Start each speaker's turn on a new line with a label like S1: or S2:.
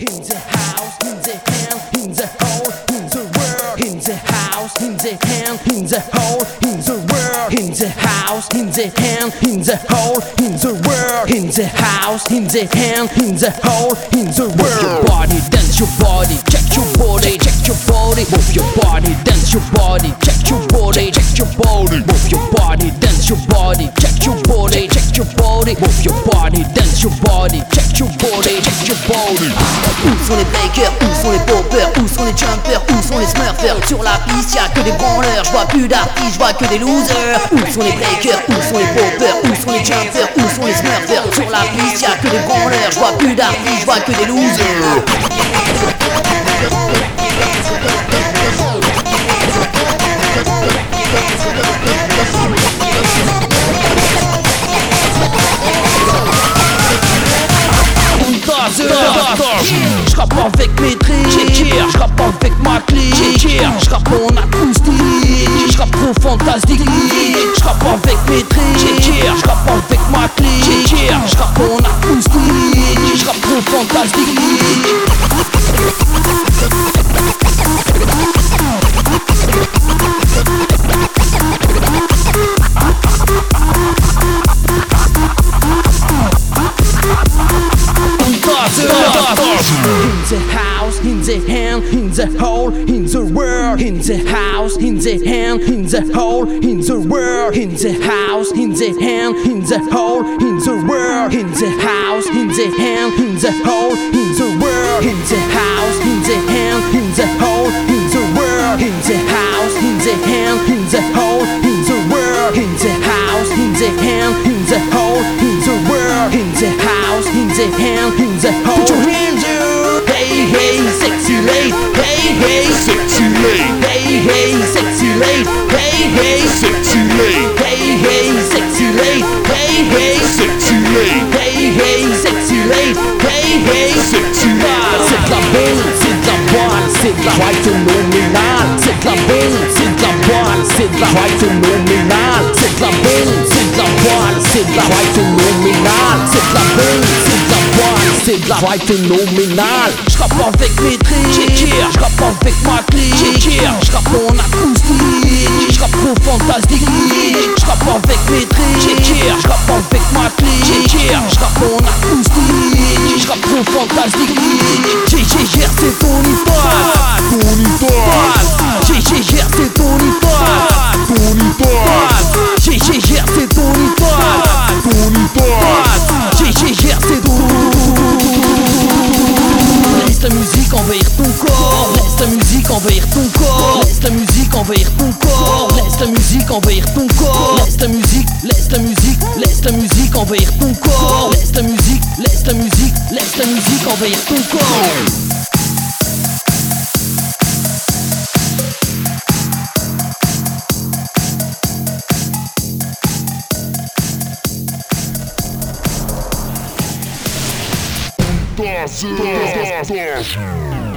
S1: In the house, in the hand, in the hole, in the world. In the house, in the hand, in the hole, in the world. In the house, in the hand, in the hole, in the world. In the house, in the hand, in the hole, in the world. Your body, dance your body, check your body, check your body. Move your body, dance your body, check your body, check your body. Move your body, dance your body, check your body, check your body. Move your body, dance
S2: Où sont les breakers, où sont les poppers, où sont les jumpers, où sont les smurfers? Sur la piste y'a que des branleurs, je vois plus d'artistes, je vois que des losers. Où sont les breakers, où sont les poppers, où sont les jumpers, où sont les smurfers? Sur la piste y'a que des branleurs, je vois plus d'artistes, je vois que des losers
S1: Je rappe avec maîtrise, je rappe avec ma clé, je rappe en acoustique, je rappe trop fantastique, je rappe avec maîtrise, je rappe avec ma clé, je rappe en acoustique, je rappe trop fantastique. The house, in the hand, in the hole, in the world. In the house, in the hand, in the hole, in the world. In the house, in the hand, in the hole, in the world. In the house, in the hand, in the hole, in the world. In the house, in the hand, in the hole, in the world. In the house, in the hand, in the hole, in the world. In the house, in the hand, in the hole, in the world. In the house, in the hand, in Hey, sexy lady, hey, hey,
S3: sexy lady.
S1: Hey, hey, sexy lady, hey, hey,
S3: sexy lady.
S1: Hey, hey, sexy lady. C'est la bonne, c'est de la bonne, c'est de la white phénoménale. C'est de la bonne, c'est de la bonne, c'est de la white phénoménale. C'est de la bonne, c'est de la bonne, c'est de la white phénoménale. C'est de la bonne, c'est de la bonne, c'est de la white phénoménale. Je rappe avec maîtrise, je rappe avec ma clé, Laisse la musique envahir ton corps. Laisse la musique envahir ton corps. Laisse la musique envahir ton corps. Laisse la musique, laisse la musique, laisse la musique envahir ton corps. Laisse la musique, laisse la musique, laisse la musique envahir ton corps
S3: Dose, Dose, Dose.